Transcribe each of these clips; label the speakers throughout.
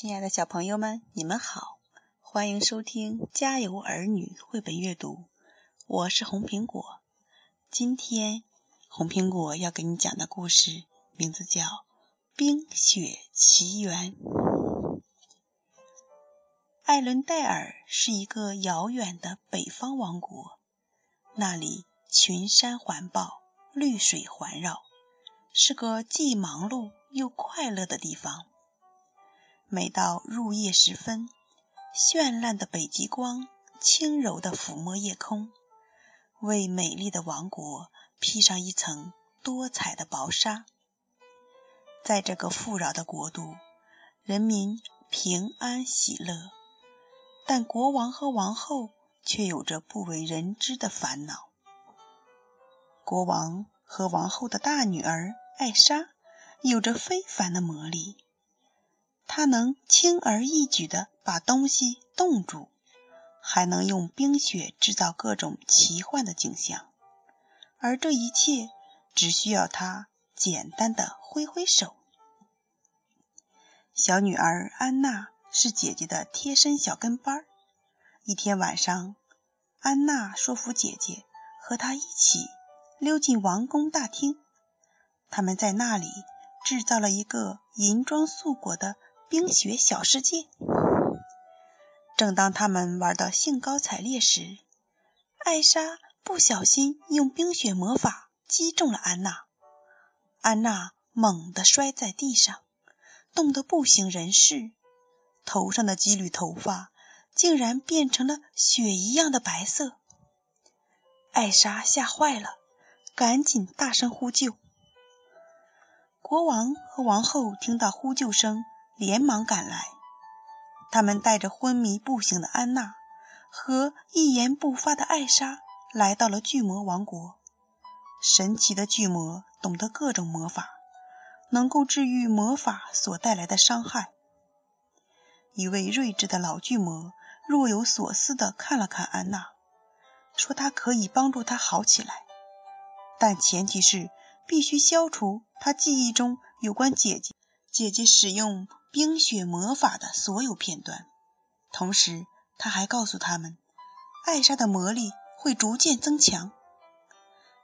Speaker 1: 亲爱的小朋友们，你们好，欢迎收听《家有儿女》绘本阅读。我是红苹果。今天红苹果要给你讲的故事名字叫《冰雪奇缘》。艾伦戴尔是一个遥远的北方王国，那里群山环抱，绿水环绕，是个既忙碌又快乐的地方。每到入夜时分，绚烂的北极光轻柔地抚摸夜空，为美丽的王国披上一层多彩的薄纱。在这个富饶的国度，人民平安喜乐，但国王和王后却有着不为人知的烦恼。国王和王后的大女儿艾莎有着非凡的魔力。它能轻而易举地把东西冻住，还能用冰雪制造各种奇幻的景象，而这一切只需要它简单的挥挥手。小女儿安娜是姐姐的贴身小跟班。一天晚上，安娜说服姐姐和她一起溜进王宫大厅，他们在那里制造了一个银装素裹的。冰雪小世界。正当他们玩得兴高采烈时，艾莎不小心用冰雪魔法击中了安娜，安娜猛地摔在地上，冻得不省人事，头上的几缕头发竟然变成了雪一样的白色。艾莎吓坏了，赶紧大声呼救。国王和王后听到呼救声。连忙赶来，他们带着昏迷不醒的安娜和一言不发的艾莎来到了巨魔王国。神奇的巨魔懂得各种魔法，能够治愈魔法所带来的伤害。一位睿智的老巨魔若有所思地看了看安娜，说：“他可以帮助她好起来，但前提是必须消除她记忆中有关姐姐姐姐使用。”冰雪魔法的所有片段，同时他还告诉他们，艾莎的魔力会逐渐增强。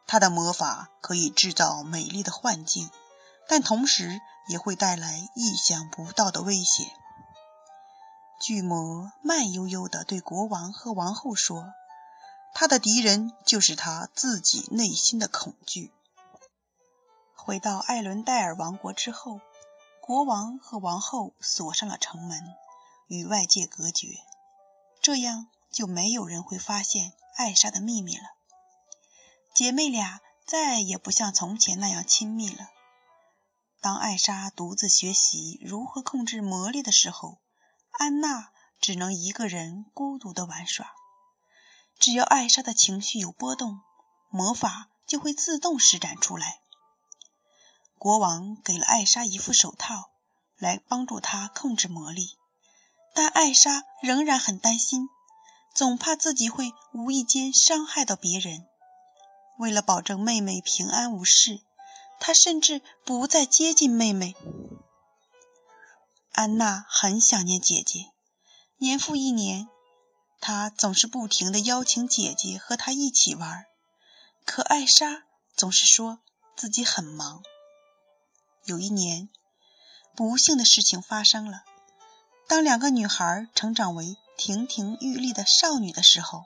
Speaker 1: 她的魔法可以制造美丽的幻境，但同时也会带来意想不到的危险。巨魔慢悠悠地对国王和王后说：“他的敌人就是他自己内心的恐惧。”回到艾伦戴尔王国之后。国王和王后锁上了城门，与外界隔绝，这样就没有人会发现艾莎的秘密了。姐妹俩再也不像从前那样亲密了。当艾莎独自学习如何控制魔力的时候，安娜只能一个人孤独的玩耍。只要艾莎的情绪有波动，魔法就会自动施展出来。国王给了艾莎一副手套，来帮助她控制魔力，但艾莎仍然很担心，总怕自己会无意间伤害到别人。为了保证妹妹平安无事，她甚至不再接近妹妹。安娜很想念姐姐，年复一年，她总是不停地邀请姐姐和她一起玩，可艾莎总是说自己很忙。有一年，不幸的事情发生了。当两个女孩成长为亭亭玉立的少女的时候，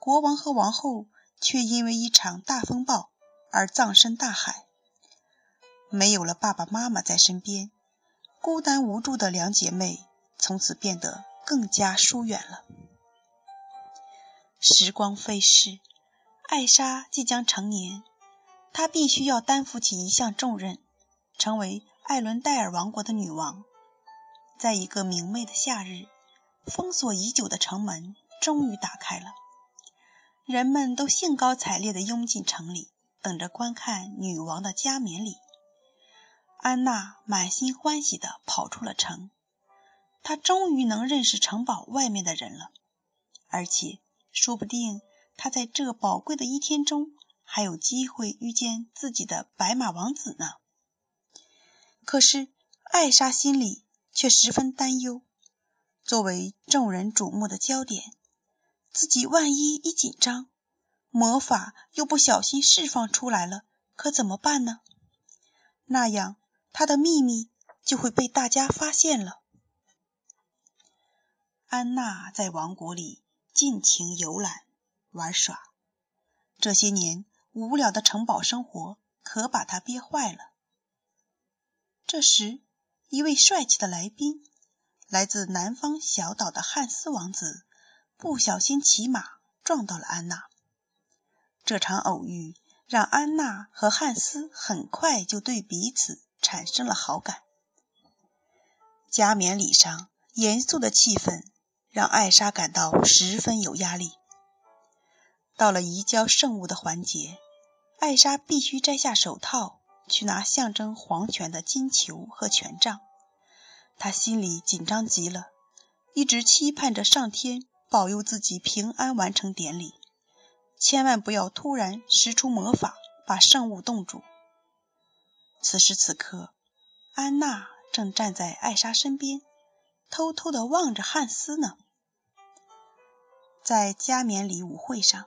Speaker 1: 国王和王后却因为一场大风暴而葬身大海。没有了爸爸妈妈在身边，孤单无助的两姐妹从此变得更加疏远了。时光飞逝，艾莎即将成年，她必须要担负起一项重任。成为艾伦戴尔王国的女王，在一个明媚的夏日，封锁已久的城门终于打开了，人们都兴高采烈地拥进城里，等着观看女王的加冕礼。安娜满心欢喜地跑出了城，她终于能认识城堡外面的人了，而且说不定她在这宝贵的一天中还有机会遇见自己的白马王子呢。可是，艾莎心里却十分担忧。作为众人瞩目的焦点，自己万一一紧张，魔法又不小心释放出来了，可怎么办呢？那样他的秘密就会被大家发现了。安娜在王国里尽情游览玩耍，这些年无聊的城堡生活可把她憋坏了。这时，一位帅气的来宾，来自南方小岛的汉斯王子，不小心骑马撞到了安娜。这场偶遇让安娜和汉斯很快就对彼此产生了好感。加冕礼上严肃的气氛。让艾莎感到十分有压力。到了移交圣物的环节，艾莎必须摘下手套，去拿象征皇权的金球和权杖。他心里紧张极了，一直期盼着上天保佑自己平安完成典礼，千万不要突然施出魔法把圣物冻住。此时此刻，安娜正站在艾莎身边。偷偷地望着汉斯呢。在加冕礼舞会上，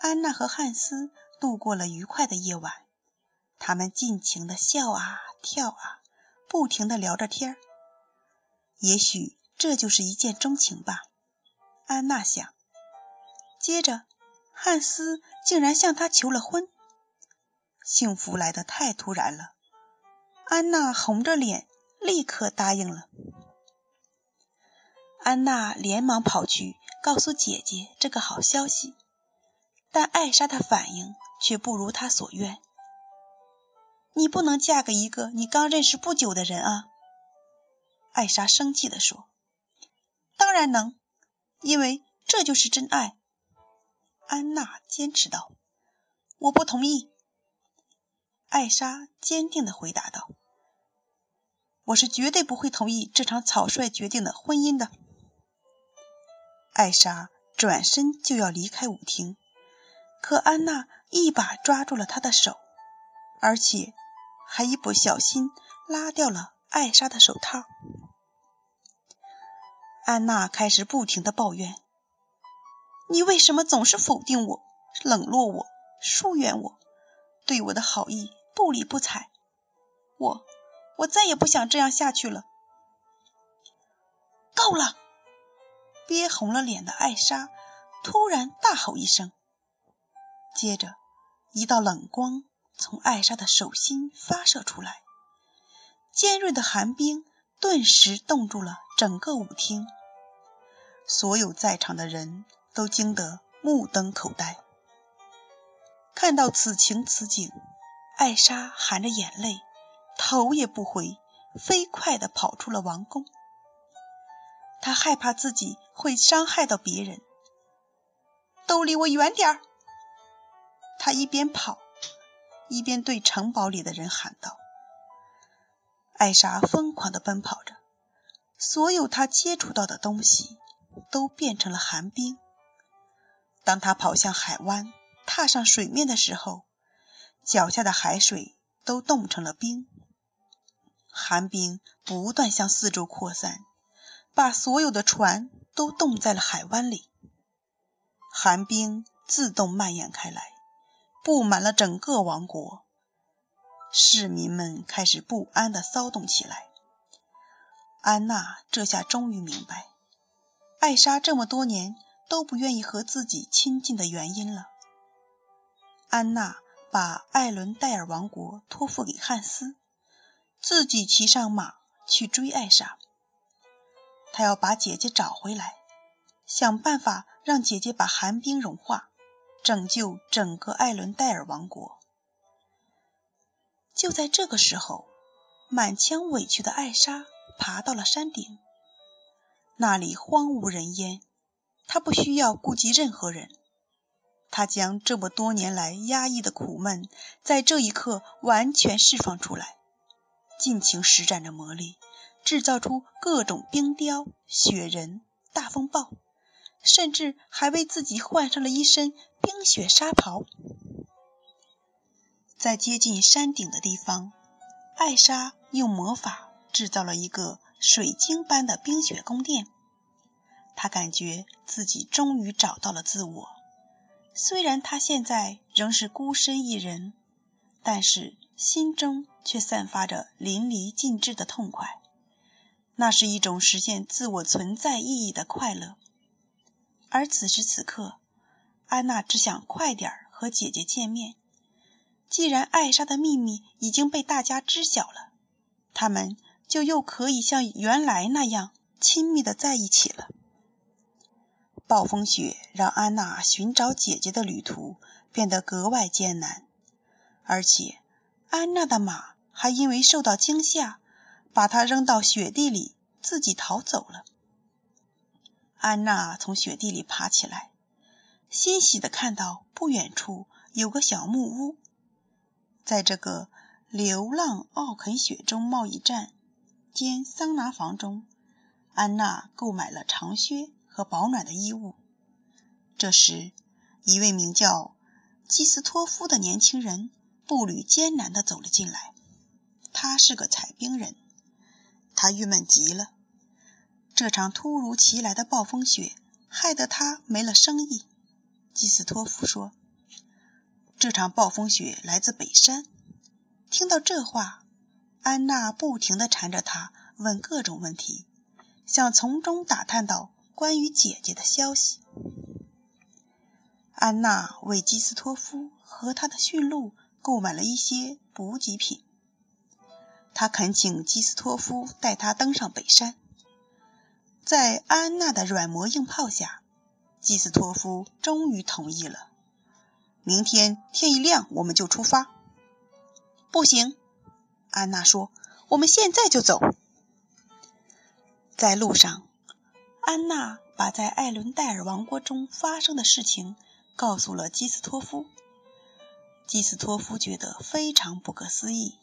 Speaker 1: 安娜和汉斯度过了愉快的夜晚。他们尽情地笑啊跳啊，不停地聊着天。也许这就是一见钟情吧，安娜想。接着，汉斯竟然向她求了婚。幸福来得太突然了，安娜红着脸立刻答应了。安娜连忙跑去告诉姐姐这个好消息，但艾莎的反应却不如她所愿。你不能嫁给一个你刚认识不久的人啊！艾莎生气地说。当然能，因为这就是真爱。安娜坚持道。我不同意。艾莎坚定地回答道。我是绝对不会同意这场草率决定的婚姻的。艾莎转身就要离开舞厅，可安娜一把抓住了她的手，而且还一不小心拉掉了艾莎的手套。安娜开始不停的抱怨：“你为什么总是否定我、冷落我、疏远我，对我的好意不理不睬？我，我再也不想这样下去了。够了！”憋红了脸的艾莎突然大吼一声，接着一道冷光从艾莎的手心发射出来，尖锐的寒冰顿时冻住了整个舞厅。所有在场的人都惊得目瞪口呆。看到此情此景，艾莎含着眼泪，头也不回，飞快地跑出了王宫。他害怕自己会伤害到别人，都离我远点儿！他一边跑，一边对城堡里的人喊道。艾莎疯狂地奔跑着，所有她接触到的东西都变成了寒冰。当她跑向海湾，踏上水面的时候，脚下的海水都冻成了冰，寒冰不断向四周扩散。把所有的船都冻在了海湾里，寒冰自动蔓延开来，布满了整个王国。市民们开始不安的骚动起来。安娜这下终于明白，艾莎这么多年都不愿意和自己亲近的原因了。安娜把艾伦戴尔王国托付给汉斯，自己骑上马去追艾莎。他要把姐姐找回来，想办法让姐姐把寒冰融化，拯救整个艾伦戴尔王国。就在这个时候，满腔委屈的艾莎爬到了山顶，那里荒无人烟，她不需要顾及任何人。她将这么多年来压抑的苦闷，在这一刻完全释放出来，尽情施展着魔力。制造出各种冰雕、雪人、大风暴，甚至还为自己换上了一身冰雪纱袍。在接近山顶的地方，艾莎用魔法制造了一个水晶般的冰雪宫殿。他感觉自己终于找到了自我，虽然他现在仍是孤身一人，但是心中却散发着淋漓尽致的痛快。那是一种实现自我存在意义的快乐。而此时此刻，安娜只想快点和姐姐见面。既然艾莎的秘密已经被大家知晓了，他们就又可以像原来那样亲密的在一起了。暴风雪让安娜寻找姐姐的旅途变得格外艰难，而且安娜的马还因为受到惊吓，把她扔到雪地里，自己逃走了。安娜从雪地里爬起来，欣喜地看到不远处有个小木屋。在这个流浪奥肯雪中贸易站兼桑拿房中，安娜购买了长靴。和保暖的衣物。这时，一位名叫基斯托夫的年轻人步履艰难地走了进来。他是个采冰人，他郁闷极了。这场突如其来的暴风雪害得他没了生意。基斯托夫说：“这场暴风雪来自北山。”听到这话，安娜不停地缠着他问各种问题，想从中打探到。关于姐姐的消息，安娜为基斯托夫和他的驯鹿购买了一些补给品。她恳请基斯托夫带她登上北山。在安娜的软磨硬泡下，基斯托夫终于同意了。明天天一亮，我们就出发。不行，安娜说：“我们现在就走。”在路上。安娜把在艾伦戴尔王国中发生的事情告诉了基斯托夫。基斯托夫觉得非常不可思议，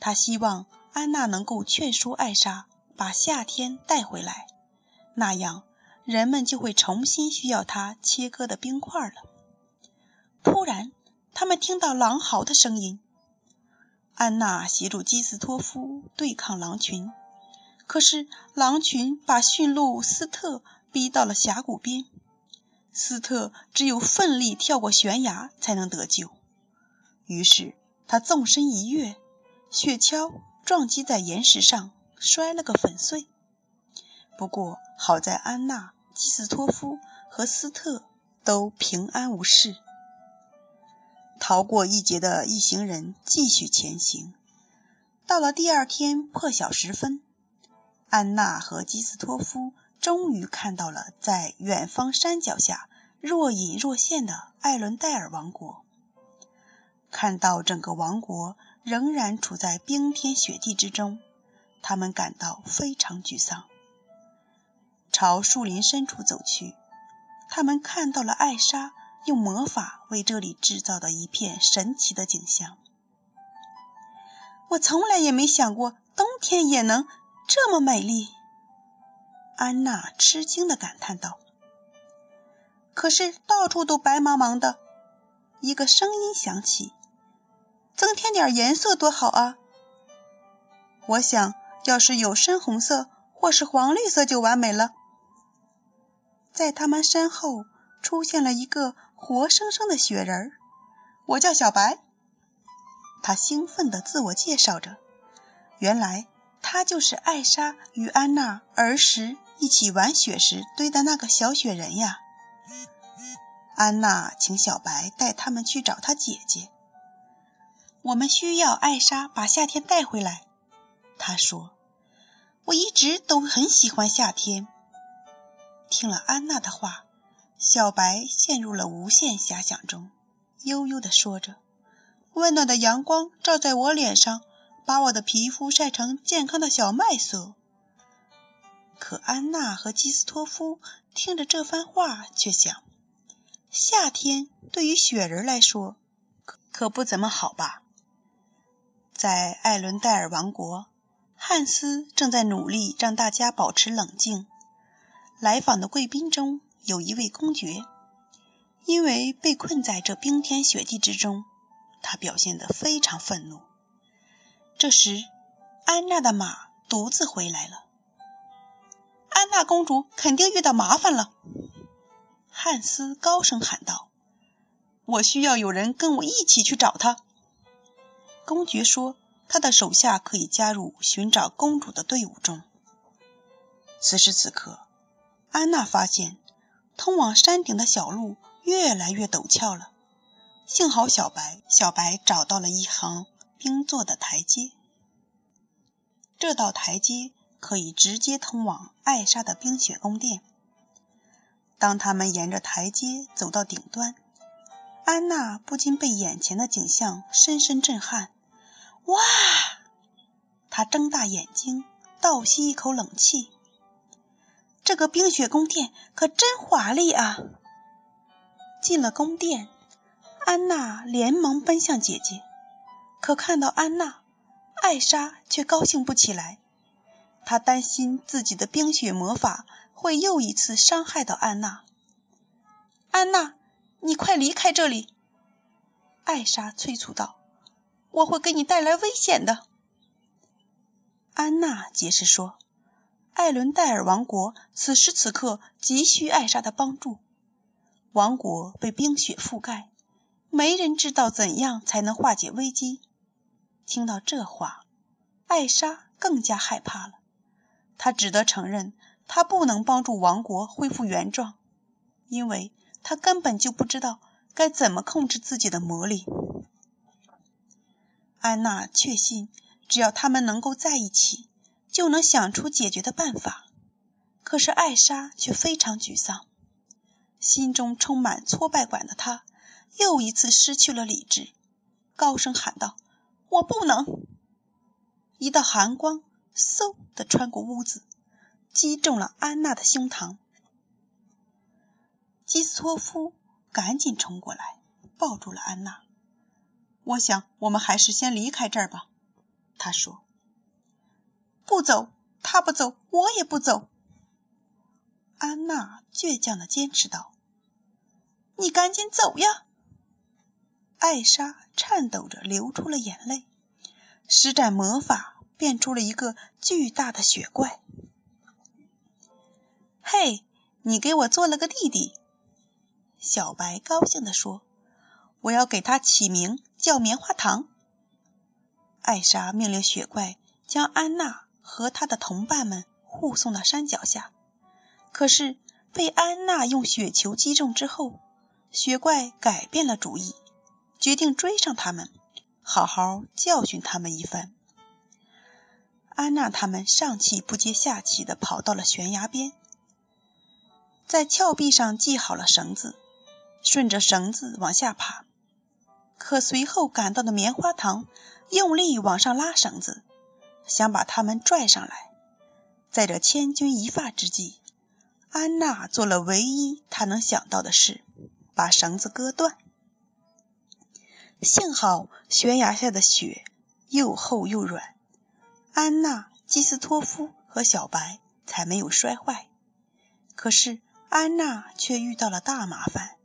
Speaker 1: 他希望安娜能够劝说艾莎把夏天带回来，那样人们就会重新需要他切割的冰块了。突然，他们听到狼嚎的声音。安娜协助基斯托夫对抗狼群。可是狼群把驯鹿斯特逼到了峡谷边，斯特只有奋力跳过悬崖才能得救。于是他纵身一跃，雪橇撞击在岩石上，摔了个粉碎。不过好在安娜、基斯托夫和斯特都平安无事。逃过一劫的一行人继续前行，到了第二天破晓时分。安娜和基斯托夫终于看到了在远方山脚下若隐若现的艾伦戴尔王国。看到整个王国仍然处在冰天雪地之中，他们感到非常沮丧。朝树林深处走去，他们看到了艾莎用魔法为这里制造的一片神奇的景象。我从来也没想过冬天也能。这么美丽，安娜吃惊的感叹道。可是到处都白茫茫的。一个声音响起：“增添点颜色多好啊！”我想要是有深红色或是黄绿色就完美了。在他们身后出现了一个活生生的雪人儿。我叫小白。他兴奋地自我介绍着。原来。他就是艾莎与安娜儿时一起玩雪时堆的那个小雪人呀。安娜请小白带他们去找她姐姐。我们需要艾莎把夏天带回来，她说。我一直都很喜欢夏天。听了安娜的话，小白陷入了无限遐想中，悠悠地说着：“温暖的阳光照在我脸上。”把我的皮肤晒成健康的小麦色。可安娜和基斯托夫听着这番话，却想：夏天对于雪人来说可可不怎么好吧？在艾伦戴尔王国，汉斯正在努力让大家保持冷静。来访的贵宾中有一位公爵，因为被困在这冰天雪地之中，他表现得非常愤怒。这时，安娜的马独自回来了。安娜公主肯定遇到麻烦了。汉斯高声喊道：“我需要有人跟我一起去找她。”公爵说：“他的手下可以加入寻找公主的队伍中。”此时此刻，安娜发现通往山顶的小路越来越陡峭了。幸好小白，小白找到了一行冰做的台阶。这道台阶可以直接通往艾莎的冰雪宫殿。当他们沿着台阶走到顶端，安娜不禁被眼前的景象深深震撼。哇！她睁大眼睛，倒吸一口冷气。这个冰雪宫殿可真华丽啊！进了宫殿，安娜连忙奔向姐姐，可看到安娜，艾莎却高兴不起来。她担心自己的冰雪魔法会又一次伤害到安娜。安娜，你快离开这里！艾莎催促道：“我会给你带来危险的。”安娜解释说。艾伦戴尔王国此时此刻急需艾莎的帮助。王国被冰雪覆盖，没人知道怎样才能化解危机。听到这话，艾莎更加害怕了。她只得承认，她不能帮助王国恢复原状，因为她根本就不知道该怎么控制自己的魔力。安娜确信，只要他们能够在一起。就能想出解决的办法，可是艾莎却非常沮丧，心中充满挫败感的她又一次失去了理智，高声喊道：“我不能！”一道寒光嗖的穿过屋子，击中了安娜的胸膛。基斯托夫赶紧冲过来，抱住了安娜。“我想，我们还是先离开这儿吧。”他说。不走，他不走，我也不走。安娜倔强的坚持道：“你赶紧走呀！”艾莎颤抖着流出了眼泪，施展魔法变出了一个巨大的雪怪。“嘿，你给我做了个弟弟！”小白高兴地说，“我要给他起名叫棉花糖。”艾莎命令雪怪将安娜。和他的同伴们护送到山脚下，可是被安娜用雪球击中之后，雪怪改变了主意，决定追上他们，好好教训他们一番。安娜他们上气不接下气地跑到了悬崖边，在峭壁上系好了绳子，顺着绳子往下爬。可随后赶到的棉花糖用力往上拉绳子。想把他们拽上来，在这千钧一发之际，安娜做了唯一她能想到的事，把绳子割断。幸好悬崖下的雪又厚又软，安娜、基斯托夫和小白才没有摔坏。可是安娜却遇到了大麻烦，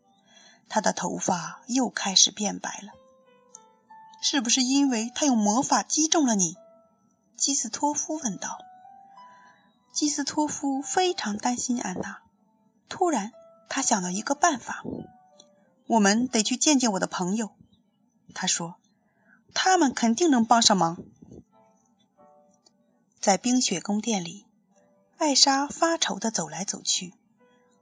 Speaker 1: 她的头发又开始变白了。是不是因为她用魔法击中了你？基斯托夫问道。基斯托夫非常担心安娜。突然，他想到一个办法：“我们得去见见我的朋友。”他说：“他们肯定能帮上忙。”在冰雪宫殿里，艾莎发愁的走来走去，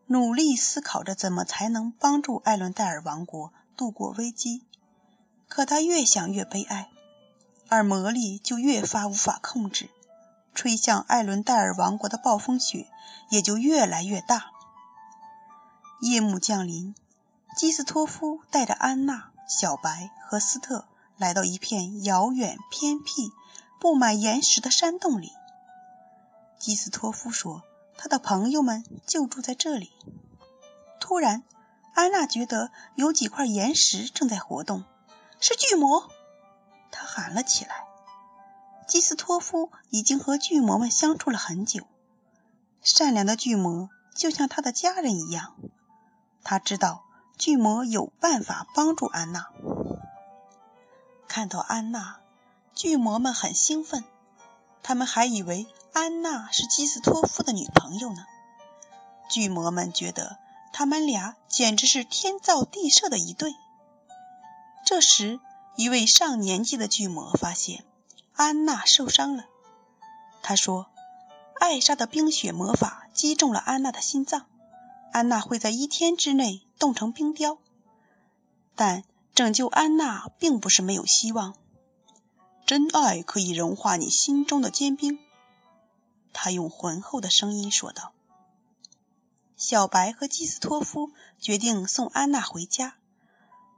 Speaker 1: 努力思考着怎么才能帮助艾伦戴尔王国度过危机。可她越想越悲哀。而魔力就越发无法控制，吹向艾伦戴尔王国的暴风雪也就越来越大。夜幕降临，基斯托夫带着安娜、小白和斯特来到一片遥远、偏僻、布满岩石的山洞里。基斯托夫说：“他的朋友们就住在这里。”突然，安娜觉得有几块岩石正在活动，是巨魔。他喊了起来：“基斯托夫已经和巨魔们相处了很久，善良的巨魔就像他的家人一样。他知道巨魔有办法帮助安娜。看到安娜，巨魔们很兴奋，他们还以为安娜是基斯托夫的女朋友呢？巨魔们觉得他们俩简直是天造地设的一对。这时，一位上年纪的巨魔发现安娜受伤了。他说：“艾莎的冰雪魔法击中了安娜的心脏，安娜会在一天之内冻成冰雕。但拯救安娜并不是没有希望。真爱可以融化你心中的坚冰。”他用浑厚的声音说道。小白和基斯托夫决定送安娜回家。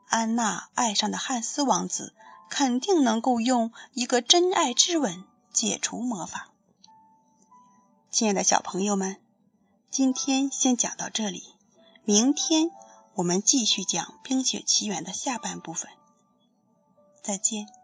Speaker 1: 安娜爱上的汉斯王子肯定能够用一个真爱之吻解除魔法。亲爱的小朋友们，今天先讲到这里，明天我们继续讲《冰雪奇缘》的下半部分。再见。